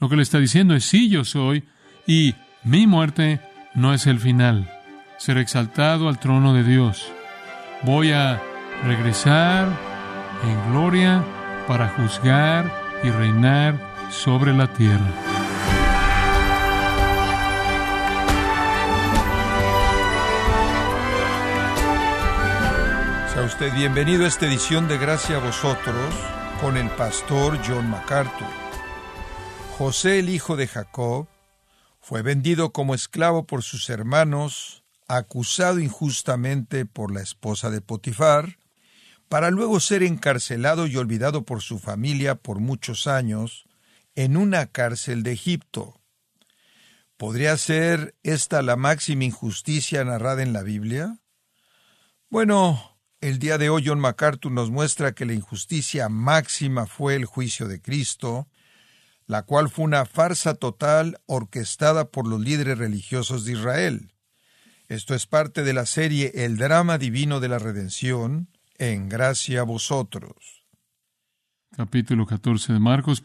Lo que le está diciendo es sí, yo soy, y mi muerte no es el final. Ser exaltado al trono de Dios. Voy a regresar en gloria para juzgar y reinar sobre la tierra. Sea usted bienvenido a esta edición de Gracia a vosotros con el pastor John MacArthur. José, el hijo de Jacob, fue vendido como esclavo por sus hermanos, acusado injustamente por la esposa de Potifar, para luego ser encarcelado y olvidado por su familia por muchos años en una cárcel de Egipto. ¿Podría ser esta la máxima injusticia narrada en la Biblia? Bueno, el día de hoy John MacArthur nos muestra que la injusticia máxima fue el juicio de Cristo, la cual fue una farsa total orquestada por los líderes religiosos de Israel. Esto es parte de la serie El drama divino de la redención, en gracia a vosotros. Capítulo 14 de Marcos.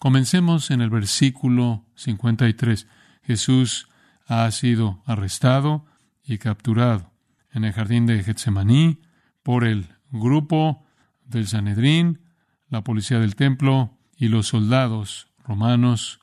Comencemos en el versículo 53. Jesús ha sido arrestado y capturado en el jardín de Getsemaní por el grupo del Sanedrín, la policía del templo y los soldados romanos.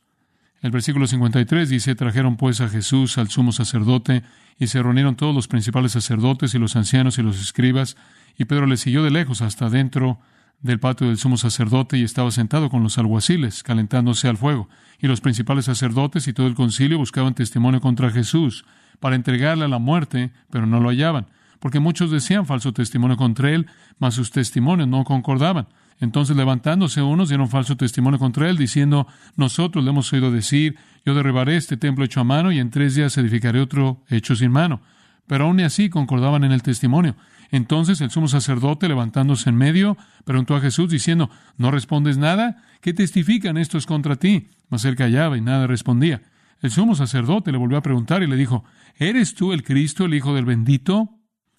El versículo 53 dice, trajeron pues a Jesús al sumo sacerdote y se reunieron todos los principales sacerdotes y los ancianos y los escribas y Pedro le siguió de lejos hasta dentro del patio del sumo sacerdote y estaba sentado con los alguaciles, calentándose al fuego. Y los principales sacerdotes y todo el concilio buscaban testimonio contra Jesús para entregarle a la muerte, pero no lo hallaban, porque muchos decían falso testimonio contra él, mas sus testimonios no concordaban. Entonces levantándose unos dieron falso testimonio contra él, diciendo, nosotros le hemos oído decir, yo derribaré este templo hecho a mano y en tres días edificaré otro hecho sin mano. Pero aún así concordaban en el testimonio. Entonces el sumo sacerdote, levantándose en medio, preguntó a Jesús, diciendo, ¿no respondes nada? ¿Qué testifican estos contra ti? Mas él callaba y nada respondía. El sumo sacerdote le volvió a preguntar y le dijo, ¿Eres tú el Cristo, el Hijo del bendito?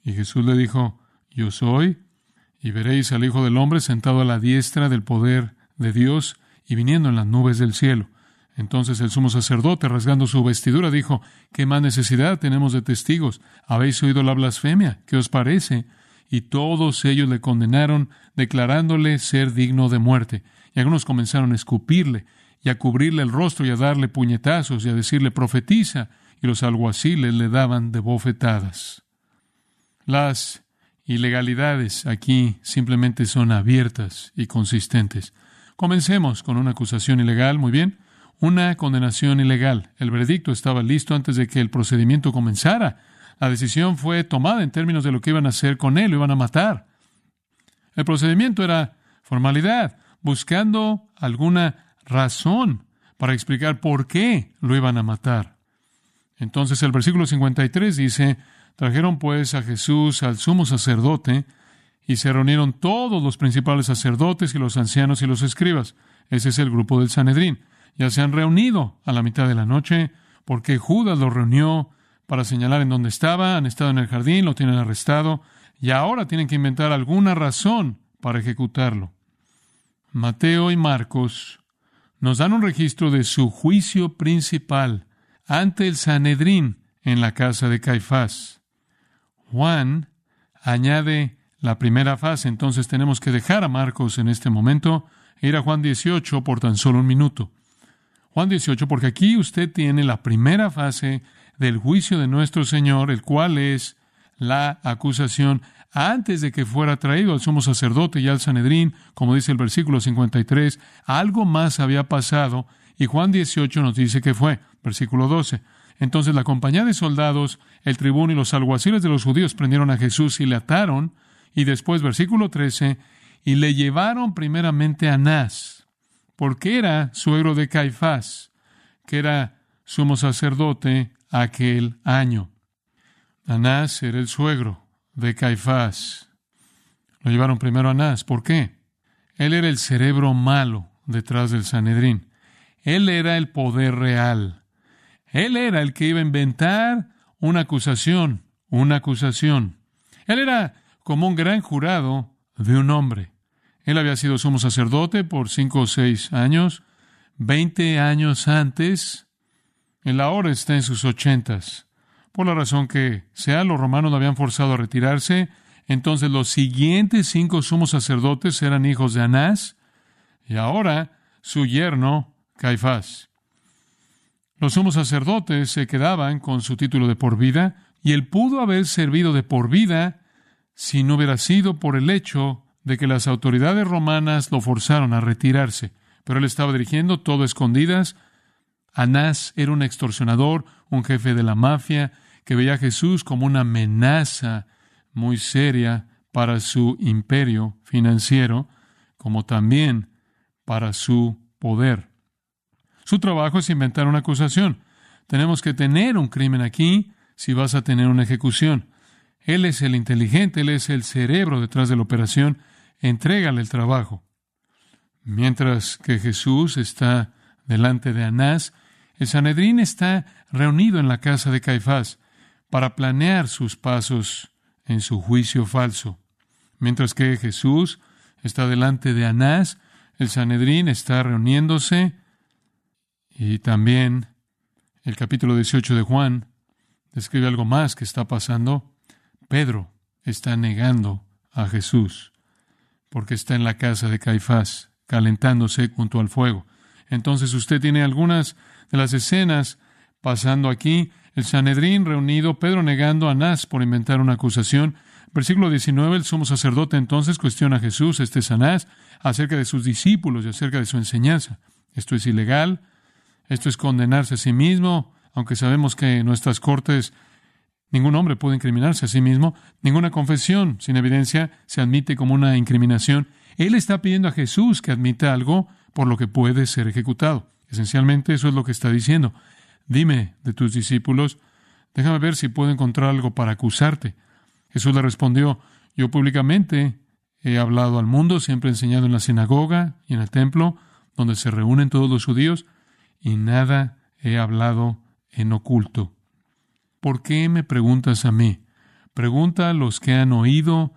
Y Jesús le dijo, Yo soy. Y veréis al Hijo del hombre sentado a la diestra del poder de Dios y viniendo en las nubes del cielo. Entonces el sumo sacerdote, rasgando su vestidura, dijo, ¿qué más necesidad tenemos de testigos? ¿Habéis oído la blasfemia? ¿Qué os parece? Y todos ellos le condenaron, declarándole ser digno de muerte. Y algunos comenzaron a escupirle, y a cubrirle el rostro, y a darle puñetazos, y a decirle profetiza, y los alguaciles le daban de bofetadas. Las ilegalidades aquí simplemente son abiertas y consistentes. Comencemos con una acusación ilegal, muy bien una condenación ilegal. El veredicto estaba listo antes de que el procedimiento comenzara. La decisión fue tomada en términos de lo que iban a hacer con él, lo iban a matar. El procedimiento era formalidad, buscando alguna razón para explicar por qué lo iban a matar. Entonces el versículo 53 dice, trajeron pues a Jesús al sumo sacerdote y se reunieron todos los principales sacerdotes y los ancianos y los escribas. Ese es el grupo del Sanedrín ya se han reunido a la mitad de la noche, porque Judas los reunió para señalar en dónde estaba, han estado en el jardín, lo tienen arrestado, y ahora tienen que inventar alguna razón para ejecutarlo. Mateo y Marcos nos dan un registro de su juicio principal ante el Sanedrín en la casa de Caifás. Juan añade la primera fase, entonces tenemos que dejar a Marcos en este momento ir a Juan 18 por tan solo un minuto. Juan 18, porque aquí usted tiene la primera fase del juicio de nuestro Señor, el cual es la acusación antes de que fuera traído al sumo sacerdote y al Sanedrín, como dice el versículo 53, algo más había pasado y Juan 18 nos dice que fue, versículo 12. Entonces la compañía de soldados, el tribuno y los alguaciles de los judíos prendieron a Jesús y le ataron, y después, versículo 13, y le llevaron primeramente a Anás, porque era suegro de Caifás, que era sumo sacerdote aquel año. Anás era el suegro de Caifás. Lo llevaron primero a Anás. ¿Por qué? Él era el cerebro malo detrás del Sanedrín. Él era el poder real. Él era el que iba a inventar una acusación, una acusación. Él era como un gran jurado de un hombre. Él había sido sumo sacerdote por cinco o seis años, Veinte años antes, el ahora está en sus ochentas. Por la razón que, sea los romanos lo habían forzado a retirarse, entonces los siguientes cinco sumos sacerdotes eran hijos de Anás, y ahora su yerno, Caifás. Los sumos sacerdotes se quedaban con su título de por vida, y él pudo haber servido de por vida si no hubiera sido por el hecho de que las autoridades romanas lo forzaron a retirarse. Pero él estaba dirigiendo todo escondidas. Anás era un extorsionador, un jefe de la mafia, que veía a Jesús como una amenaza muy seria para su imperio financiero, como también para su poder. Su trabajo es inventar una acusación. Tenemos que tener un crimen aquí si vas a tener una ejecución. Él es el inteligente, Él es el cerebro detrás de la operación. Entrégale el trabajo. Mientras que Jesús está delante de Anás, el Sanedrín está reunido en la casa de Caifás para planear sus pasos en su juicio falso. Mientras que Jesús está delante de Anás, el Sanedrín está reuniéndose y también el capítulo 18 de Juan describe algo más que está pasando. Pedro está negando a Jesús porque está en la casa de Caifás, calentándose junto al fuego. Entonces usted tiene algunas de las escenas pasando aquí. El Sanedrín reunido, Pedro negando a Anás por inventar una acusación. Versículo 19, el sumo sacerdote entonces cuestiona a Jesús, este es Anás, acerca de sus discípulos y acerca de su enseñanza. Esto es ilegal, esto es condenarse a sí mismo, aunque sabemos que en nuestras cortes ningún hombre puede incriminarse a sí mismo, ninguna confesión sin evidencia se admite como una incriminación. Él está pidiendo a Jesús que admita algo por lo que puede ser ejecutado. Esencialmente eso es lo que está diciendo. Dime de tus discípulos, déjame ver si puedo encontrar algo para acusarte. Jesús le respondió, yo públicamente he hablado al mundo, siempre he enseñado en la sinagoga y en el templo, donde se reúnen todos los judíos, y nada he hablado en oculto. ¿Por qué me preguntas a mí? Pregunta a los que han oído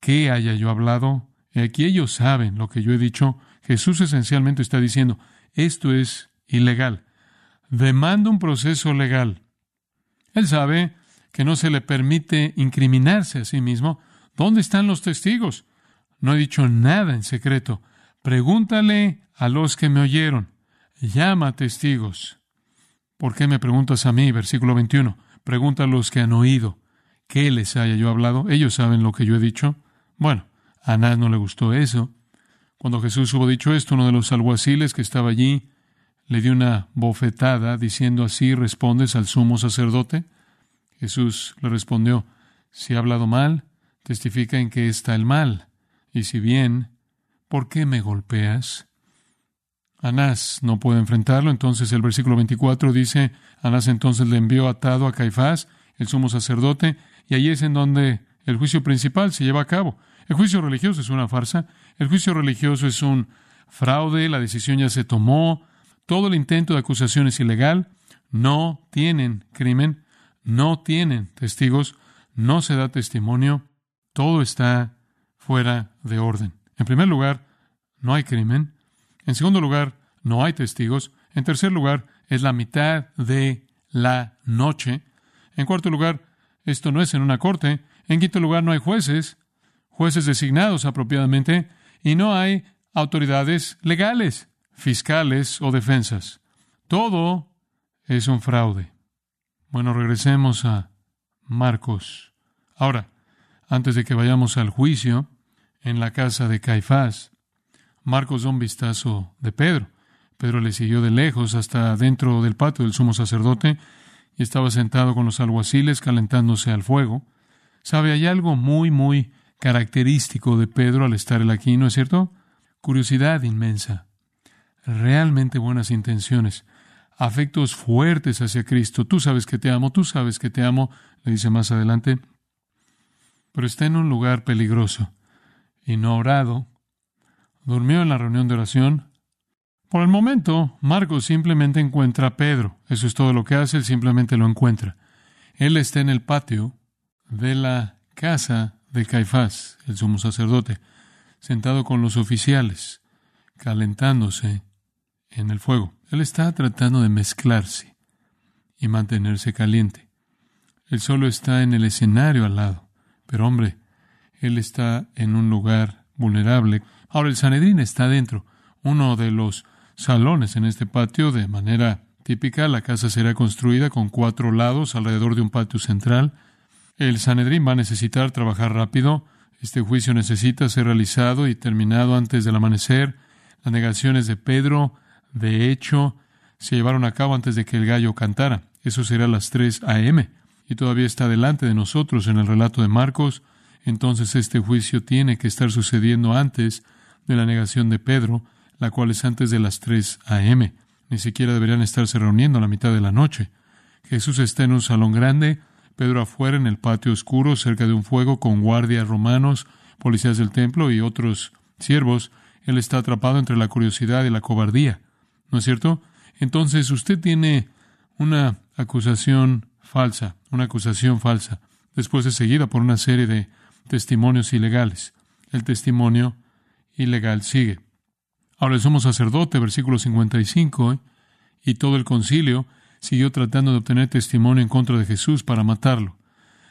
qué haya yo hablado. Y aquí ellos saben lo que yo he dicho. Jesús esencialmente está diciendo, esto es ilegal. Demanda un proceso legal. Él sabe que no se le permite incriminarse a sí mismo. ¿Dónde están los testigos? No he dicho nada en secreto. Pregúntale a los que me oyeron. Llama testigos. ¿Por qué me preguntas a mí? Versículo 21. Pregunta a los que han oído. ¿Qué les haya yo hablado? Ellos saben lo que yo he dicho. Bueno, a Anás no le gustó eso. Cuando Jesús hubo dicho esto, uno de los alguaciles que estaba allí le dio una bofetada diciendo así respondes al sumo sacerdote. Jesús le respondió, si he hablado mal, testifica en que está el mal. Y si bien, ¿por qué me golpeas? Anás no puede enfrentarlo, entonces el versículo 24 dice, Anás entonces le envió atado a Caifás, el sumo sacerdote, y allí es en donde el juicio principal se lleva a cabo. El juicio religioso es una farsa, el juicio religioso es un fraude, la decisión ya se tomó, todo el intento de acusación es ilegal, no tienen crimen, no tienen testigos, no se da testimonio, todo está fuera de orden. En primer lugar, no hay crimen. En segundo lugar, no hay testigos. En tercer lugar, es la mitad de la noche. En cuarto lugar, esto no es en una corte. En quinto lugar, no hay jueces, jueces designados apropiadamente, y no hay autoridades legales, fiscales o defensas. Todo es un fraude. Bueno, regresemos a Marcos. Ahora, antes de que vayamos al juicio en la casa de Caifás, Marcos da un vistazo de Pedro. Pedro le siguió de lejos hasta dentro del patio del sumo sacerdote y estaba sentado con los alguaciles calentándose al fuego. Sabe, hay algo muy, muy característico de Pedro al estar él aquí, ¿no es cierto? Curiosidad inmensa, realmente buenas intenciones, afectos fuertes hacia Cristo. Tú sabes que te amo, tú sabes que te amo, le dice más adelante, pero está en un lugar peligroso y no orado durmió en la reunión de oración. Por el momento, Marcos simplemente encuentra a Pedro. Eso es todo lo que hace, él simplemente lo encuentra. Él está en el patio de la casa de Caifás, el sumo sacerdote, sentado con los oficiales, calentándose en el fuego. Él está tratando de mezclarse y mantenerse caliente. Él solo está en el escenario al lado. Pero hombre, él está en un lugar vulnerable. Ahora el Sanedrín está dentro, uno de los salones en este patio de manera típica. La casa será construida con cuatro lados alrededor de un patio central. El Sanedrín va a necesitar trabajar rápido. Este juicio necesita ser realizado y terminado antes del amanecer. Las negaciones de Pedro, de hecho, se llevaron a cabo antes de que el gallo cantara. Eso será a las 3 a.m. y todavía está delante de nosotros en el relato de Marcos. Entonces este juicio tiene que estar sucediendo antes de la negación de Pedro, la cual es antes de las 3 a.m. Ni siquiera deberían estarse reuniendo a la mitad de la noche. Jesús está en un salón grande, Pedro afuera en el patio oscuro, cerca de un fuego, con guardias romanos, policías del templo y otros siervos. Él está atrapado entre la curiosidad y la cobardía. ¿No es cierto? Entonces usted tiene una acusación falsa, una acusación falsa. Después es seguida por una serie de testimonios ilegales. El testimonio ilegal sigue. Ahora el sumo sacerdote, versículo 55, y todo el concilio siguió tratando de obtener testimonio en contra de Jesús para matarlo.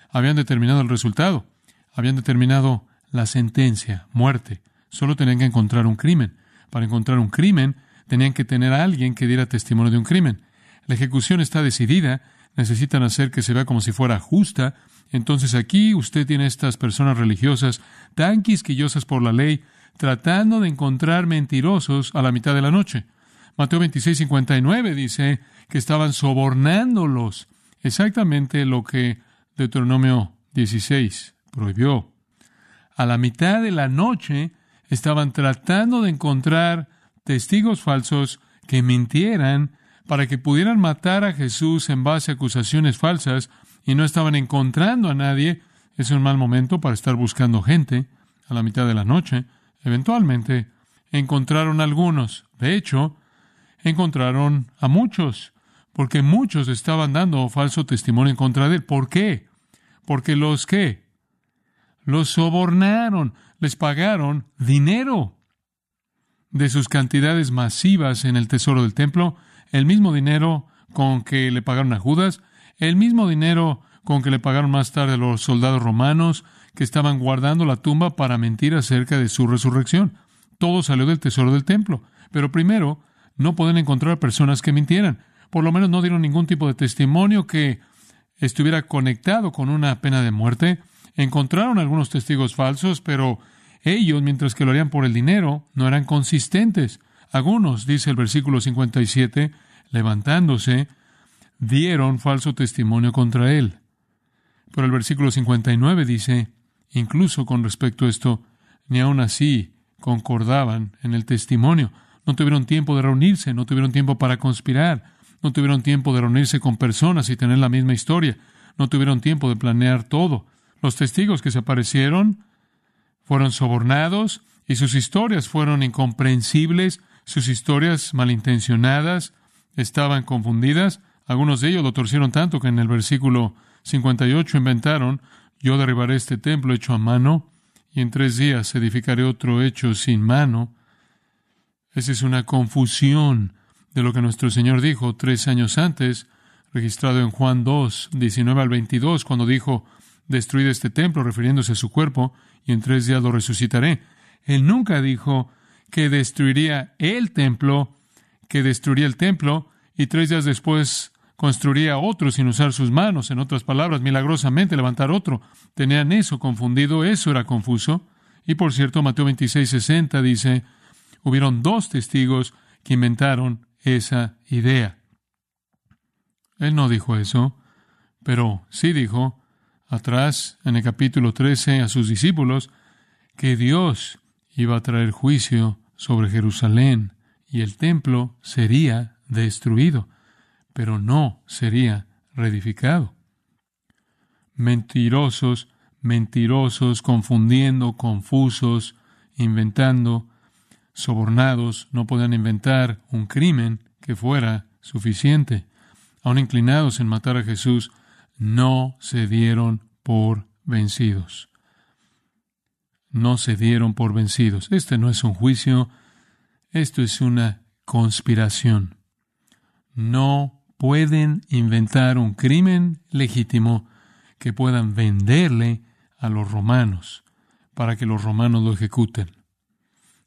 Habían determinado el resultado, habían determinado la sentencia, muerte. Solo tenían que encontrar un crimen. Para encontrar un crimen, tenían que tener a alguien que diera testimonio de un crimen. La ejecución está decidida, necesitan hacer que se vea como si fuera justa. Entonces aquí usted tiene estas personas religiosas tan quisquillosas por la ley, tratando de encontrar mentirosos a la mitad de la noche. Mateo 26, 59 dice que estaban sobornándolos. Exactamente lo que Deuteronomio 16 prohibió. A la mitad de la noche estaban tratando de encontrar testigos falsos que mintieran para que pudieran matar a Jesús en base a acusaciones falsas y no estaban encontrando a nadie. Es un mal momento para estar buscando gente a la mitad de la noche. Eventualmente encontraron algunos. De hecho, encontraron a muchos, porque muchos estaban dando falso testimonio en contra de él. ¿Por qué? Porque los que los sobornaron, les pagaron dinero de sus cantidades masivas en el tesoro del templo, el mismo dinero con que le pagaron a Judas, el mismo dinero con que le pagaron más tarde a los soldados romanos, que estaban guardando la tumba para mentir acerca de su resurrección. Todo salió del tesoro del templo. Pero primero, no pueden encontrar personas que mintieran. Por lo menos no dieron ningún tipo de testimonio que estuviera conectado con una pena de muerte. Encontraron algunos testigos falsos, pero ellos, mientras que lo harían por el dinero, no eran consistentes. Algunos, dice el versículo 57, levantándose, dieron falso testimonio contra él. Pero el versículo 59 dice, Incluso con respecto a esto, ni aun así concordaban en el testimonio. No tuvieron tiempo de reunirse, no tuvieron tiempo para conspirar, no tuvieron tiempo de reunirse con personas y tener la misma historia, no tuvieron tiempo de planear todo. Los testigos que se aparecieron fueron sobornados y sus historias fueron incomprensibles, sus historias malintencionadas estaban confundidas. Algunos de ellos lo torcieron tanto que en el versículo 58 inventaron yo derribaré este templo hecho a mano y en tres días edificaré otro hecho sin mano. Esa es una confusión de lo que nuestro Señor dijo tres años antes, registrado en Juan 2, 19 al 22, cuando dijo, destruid este templo, refiriéndose a su cuerpo, y en tres días lo resucitaré. Él nunca dijo que destruiría el templo, que destruiría el templo, y tres días después construiría otro sin usar sus manos, en otras palabras, milagrosamente levantar otro. Tenían eso confundido, eso era confuso. Y por cierto, Mateo 26, 60 dice, hubieron dos testigos que inventaron esa idea. Él no dijo eso, pero sí dijo, atrás, en el capítulo 13, a sus discípulos, que Dios iba a traer juicio sobre Jerusalén y el templo sería destruido pero no sería reedificado. Mentirosos, mentirosos, confundiendo, confusos, inventando, sobornados, no podían inventar un crimen que fuera suficiente. Aun inclinados en matar a Jesús, no se dieron por vencidos. No se dieron por vencidos. Este no es un juicio, esto es una conspiración. No pueden inventar un crimen legítimo que puedan venderle a los romanos para que los romanos lo ejecuten.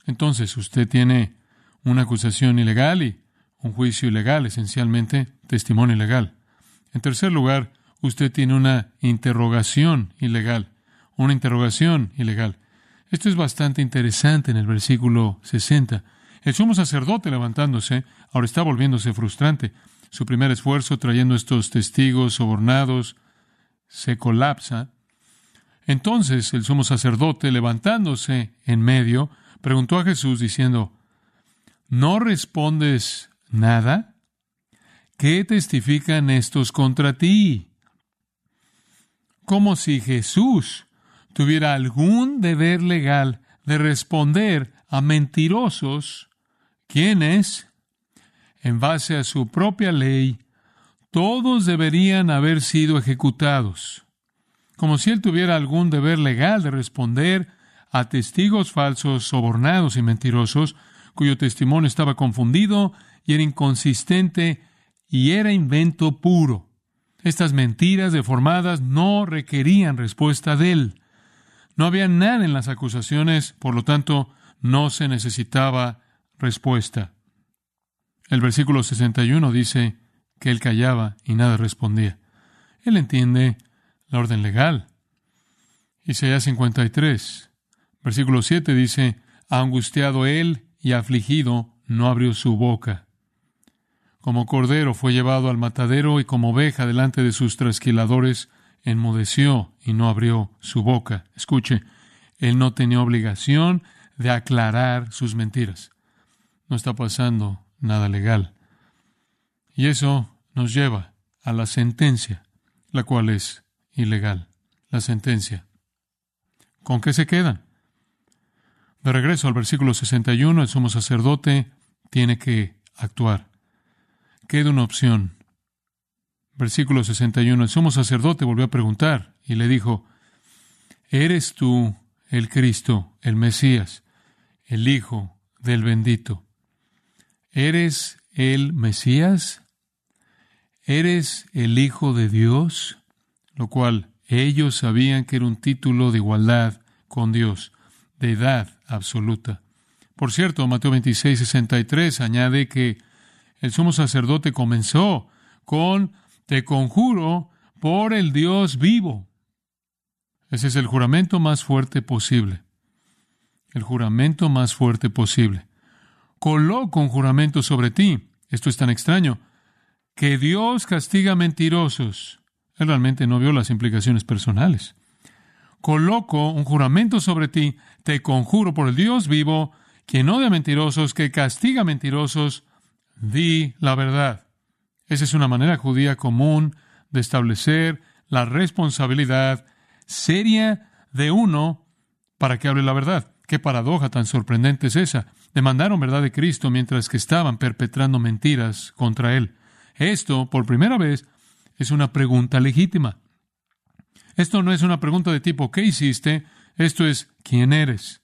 Entonces usted tiene una acusación ilegal y un juicio ilegal, esencialmente testimonio ilegal. En tercer lugar, usted tiene una interrogación ilegal, una interrogación ilegal. Esto es bastante interesante en el versículo 60. El sumo sacerdote levantándose, ahora está volviéndose frustrante. Su primer esfuerzo trayendo estos testigos sobornados se colapsa. Entonces el sumo sacerdote, levantándose en medio, preguntó a Jesús diciendo, ¿No respondes nada? ¿Qué testifican estos contra ti? Como si Jesús tuviera algún deber legal de responder a mentirosos, quienes, en base a su propia ley, todos deberían haber sido ejecutados, como si él tuviera algún deber legal de responder a testigos falsos, sobornados y mentirosos, cuyo testimonio estaba confundido y era inconsistente y era invento puro. Estas mentiras deformadas no requerían respuesta de él. No había nada en las acusaciones, por lo tanto, no se necesitaba respuesta. El versículo 61 dice que él callaba y nada respondía. Él entiende la orden legal. Isaías 53, versículo 7 dice, angustiado él y afligido, no abrió su boca. Como cordero fue llevado al matadero y como oveja delante de sus trasquiladores, enmudeció y no abrió su boca. Escuche, él no tenía obligación de aclarar sus mentiras. No está pasando nada legal. Y eso nos lleva a la sentencia, la cual es ilegal. La sentencia. ¿Con qué se quedan? De regreso al versículo 61, el sumo sacerdote tiene que actuar. Queda una opción. Versículo 61. El sumo sacerdote volvió a preguntar y le dijo, ¿Eres tú el Cristo, el Mesías, el Hijo del bendito? ¿Eres el Mesías? ¿Eres el Hijo de Dios? Lo cual ellos sabían que era un título de igualdad con Dios, de edad absoluta. Por cierto, Mateo 26, 63 añade que el sumo sacerdote comenzó con te conjuro por el Dios vivo. Ese es el juramento más fuerte posible. El juramento más fuerte posible. Coloco un juramento sobre ti. Esto es tan extraño. Que Dios castiga mentirosos. Él realmente no vio las implicaciones personales. Coloco un juramento sobre ti. Te conjuro por el Dios vivo, quien odia mentirosos, que castiga mentirosos. Di la verdad. Esa es una manera judía común de establecer la responsabilidad seria de uno para que hable la verdad. Qué paradoja tan sorprendente es esa. Demandaron verdad de Cristo mientras que estaban perpetrando mentiras contra Él. Esto, por primera vez, es una pregunta legítima. Esto no es una pregunta de tipo ¿qué hiciste? Esto es ¿quién eres?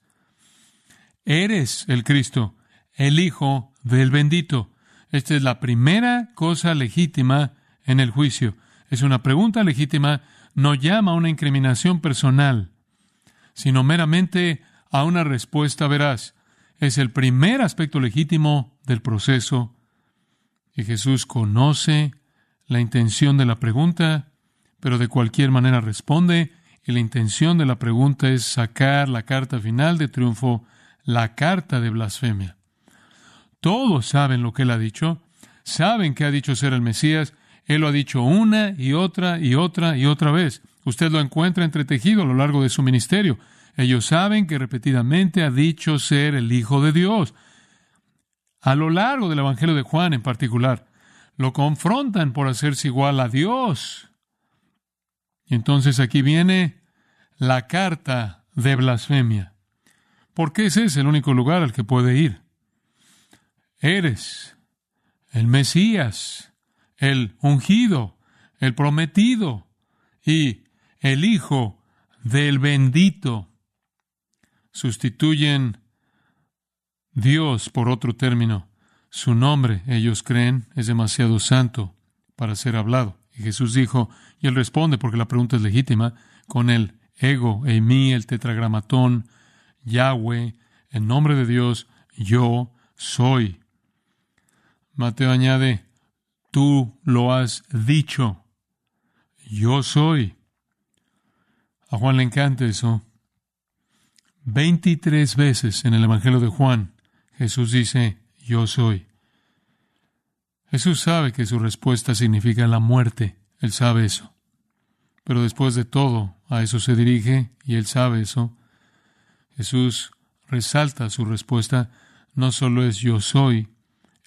Eres el Cristo, el Hijo del bendito. Esta es la primera cosa legítima en el juicio. Es una pregunta legítima, no llama a una incriminación personal, sino meramente a una respuesta veraz. Es el primer aspecto legítimo del proceso. Y Jesús conoce la intención de la pregunta, pero de cualquier manera responde, y la intención de la pregunta es sacar la carta final de triunfo, la carta de blasfemia. Todos saben lo que él ha dicho, saben que ha dicho ser el Mesías, él lo ha dicho una y otra y otra y otra vez. Usted lo encuentra entretejido a lo largo de su ministerio. Ellos saben que repetidamente ha dicho ser el Hijo de Dios. A lo largo del Evangelio de Juan en particular, lo confrontan por hacerse igual a Dios. Y entonces aquí viene la carta de blasfemia. Porque ese es el único lugar al que puede ir. Eres el Mesías, el ungido, el prometido y el Hijo del bendito. Sustituyen Dios por otro término. Su nombre, ellos creen, es demasiado santo para ser hablado. Y Jesús dijo, y él responde porque la pregunta es legítima, con el ego, mí, el tetragramatón, Yahweh, en nombre de Dios, yo soy. Mateo añade, tú lo has dicho, yo soy. A Juan le encanta eso. Veintitrés veces en el Evangelio de Juan Jesús dice, yo soy. Jesús sabe que su respuesta significa la muerte, él sabe eso. Pero después de todo, a eso se dirige y él sabe eso. Jesús resalta su respuesta, no solo es yo soy,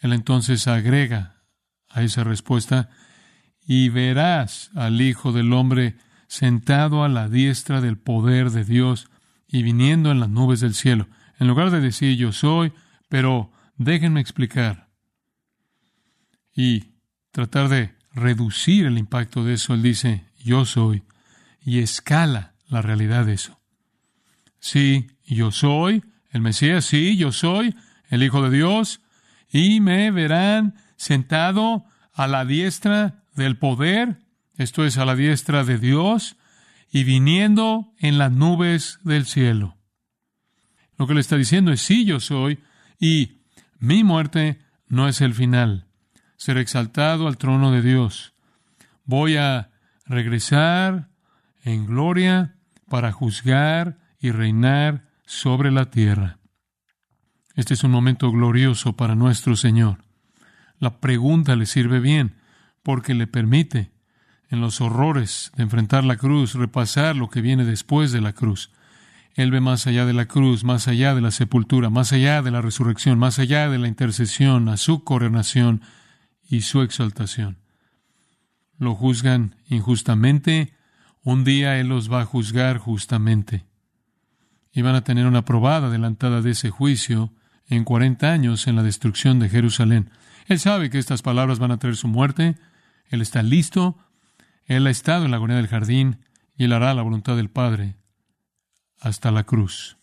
él entonces agrega a esa respuesta, y verás al Hijo del Hombre sentado a la diestra del poder de Dios y viniendo en las nubes del cielo. En lugar de decir yo soy, pero déjenme explicar y tratar de reducir el impacto de eso. Él dice, yo soy, y escala la realidad de eso. Sí, yo soy el Mesías, sí, yo soy el Hijo de Dios, y me verán sentado a la diestra del poder, esto es, a la diestra de Dios, y viniendo en las nubes del cielo. Lo que le está diciendo es, sí, yo soy, y mi muerte no es el final. Ser exaltado al trono de Dios. Voy a regresar en gloria para juzgar y reinar sobre la tierra. Este es un momento glorioso para nuestro Señor. La pregunta le sirve bien porque le permite, en los horrores de enfrentar la cruz, repasar lo que viene después de la cruz. Él ve más allá de la cruz, más allá de la sepultura, más allá de la resurrección, más allá de la intercesión, a su coronación y su exaltación. Lo juzgan injustamente, un día Él los va a juzgar justamente. Y van a tener una probada adelantada de ese juicio en cuarenta años en la destrucción de Jerusalén. Él sabe que estas palabras van a traer su muerte, Él está listo, Él ha estado en la agonía del jardín y Él hará la voluntad del Padre hasta la cruz.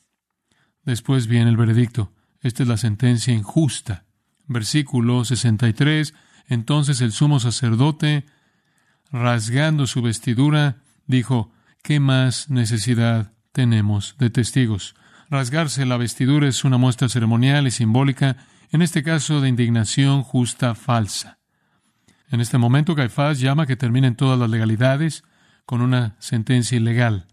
Después viene el veredicto. Esta es la sentencia injusta. Versículo 63. Entonces el sumo sacerdote, rasgando su vestidura, dijo, ¿qué más necesidad tenemos de testigos? Rasgarse la vestidura es una muestra ceremonial y simbólica, en este caso de indignación justa falsa. En este momento Caifás llama que terminen todas las legalidades con una sentencia ilegal.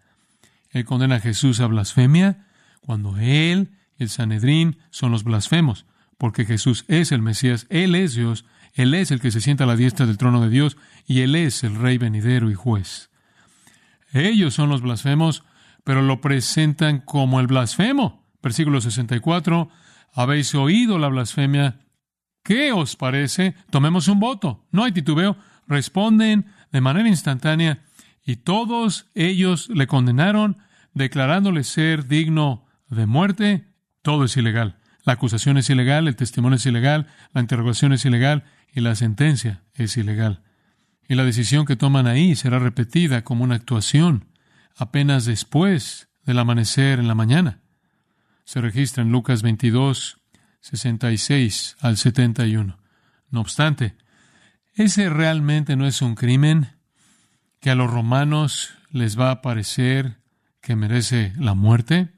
Él condena a Jesús a blasfemia cuando él y el Sanedrín son los blasfemos, porque Jesús es el Mesías, Él es Dios, Él es el que se sienta a la diestra del trono de Dios y Él es el Rey venidero y juez. Ellos son los blasfemos, pero lo presentan como el blasfemo. Versículo 64, habéis oído la blasfemia. ¿Qué os parece? Tomemos un voto. No hay titubeo. Responden de manera instantánea y todos ellos le condenaron, declarándole ser digno de muerte. Todo es ilegal. La acusación es ilegal, el testimonio es ilegal, la interrogación es ilegal y la sentencia es ilegal. Y la decisión que toman ahí será repetida como una actuación apenas después del amanecer en la mañana. Se registra en Lucas 22, 66 al 71. No obstante, ese realmente no es un crimen que a los romanos les va a parecer que merece la muerte?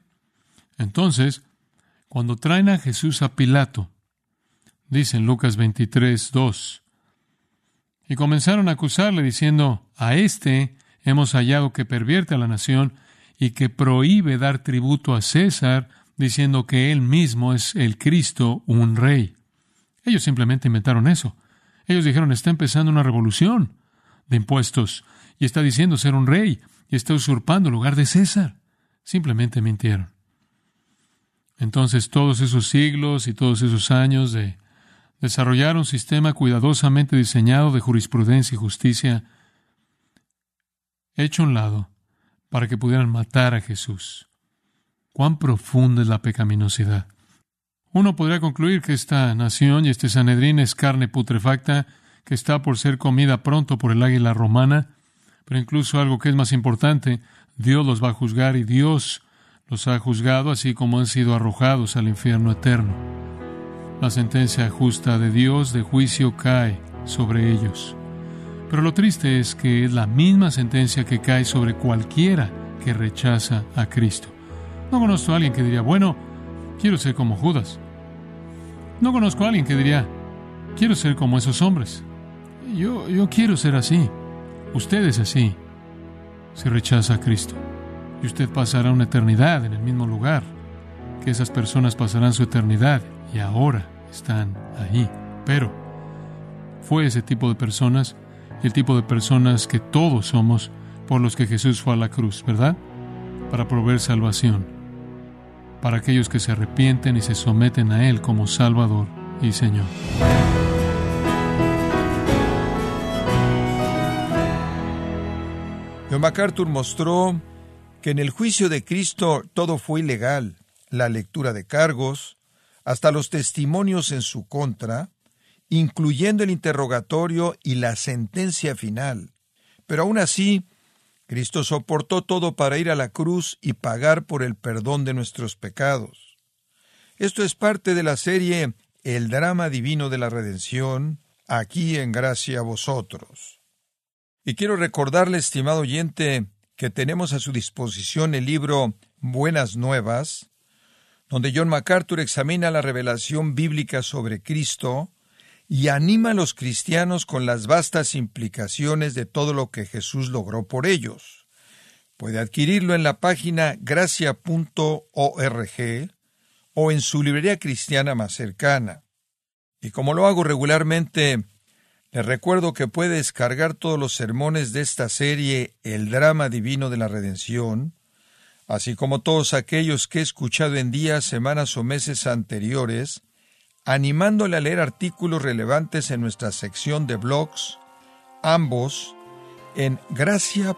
Entonces, cuando traen a Jesús a Pilato, dice en Lucas 23, 2, y comenzaron a acusarle diciendo, a este hemos hallado que pervierte a la nación y que prohíbe dar tributo a César, diciendo que él mismo es el Cristo, un rey. Ellos simplemente inventaron eso. Ellos dijeron, está empezando una revolución de impuestos y está diciendo ser un rey y está usurpando el lugar de César. Simplemente mintieron. Entonces todos esos siglos y todos esos años de desarrollar un sistema cuidadosamente diseñado de jurisprudencia y justicia hecho a un lado para que pudieran matar a Jesús. Cuán profunda es la pecaminosidad. Uno podría concluir que esta nación y este Sanedrín es carne putrefacta que está por ser comida pronto por el águila romana, pero incluso algo que es más importante, Dios los va a juzgar y Dios los ha juzgado así como han sido arrojados al infierno eterno. La sentencia justa de Dios de juicio cae sobre ellos. Pero lo triste es que es la misma sentencia que cae sobre cualquiera que rechaza a Cristo. No conozco a alguien que diría, bueno, quiero ser como Judas. No conozco a alguien que diría, quiero ser como esos hombres. Yo, yo quiero ser así. Usted es así. Si rechaza a Cristo. Y usted pasará una eternidad en el mismo lugar. Que esas personas pasarán su eternidad y ahora están ahí. Pero fue ese tipo de personas, el tipo de personas que todos somos por los que Jesús fue a la cruz, ¿verdad? Para proveer salvación. Para aquellos que se arrepienten y se someten a Él como Salvador y Señor. John MacArthur mostró que en el juicio de Cristo todo fue ilegal, la lectura de cargos, hasta los testimonios en su contra, incluyendo el interrogatorio y la sentencia final. Pero aún así, Cristo soportó todo para ir a la cruz y pagar por el perdón de nuestros pecados. Esto es parte de la serie El drama divino de la redención, aquí en gracia a vosotros. Y quiero recordarle, estimado oyente, que tenemos a su disposición el libro Buenas Nuevas, donde John MacArthur examina la revelación bíblica sobre Cristo y anima a los cristianos con las vastas implicaciones de todo lo que Jesús logró por ellos. Puede adquirirlo en la página gracia.org o en su librería cristiana más cercana. Y como lo hago regularmente, les recuerdo que puede descargar todos los sermones de esta serie El drama divino de la redención, así como todos aquellos que he escuchado en días, semanas o meses anteriores, animándole a leer artículos relevantes en nuestra sección de blogs, ambos en gracia.org.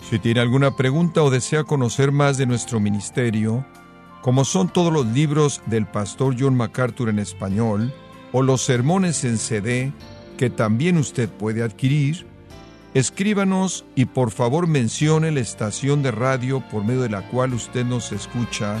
Si tiene alguna pregunta o desea conocer más de nuestro ministerio, como son todos los libros del pastor John MacArthur en español, o los sermones en CD que también usted puede adquirir, escríbanos y por favor mencione la estación de radio por medio de la cual usted nos escucha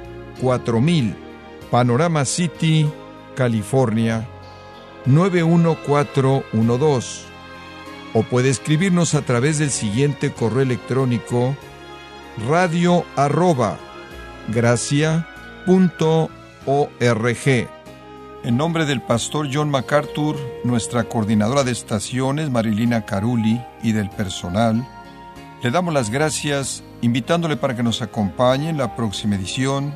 4000, Panorama City, California 91412. O puede escribirnos a través del siguiente correo electrónico radio arroba gracia.org. En nombre del pastor John MacArthur, nuestra coordinadora de estaciones Marilina Caruli y del personal, le damos las gracias invitándole para que nos acompañe en la próxima edición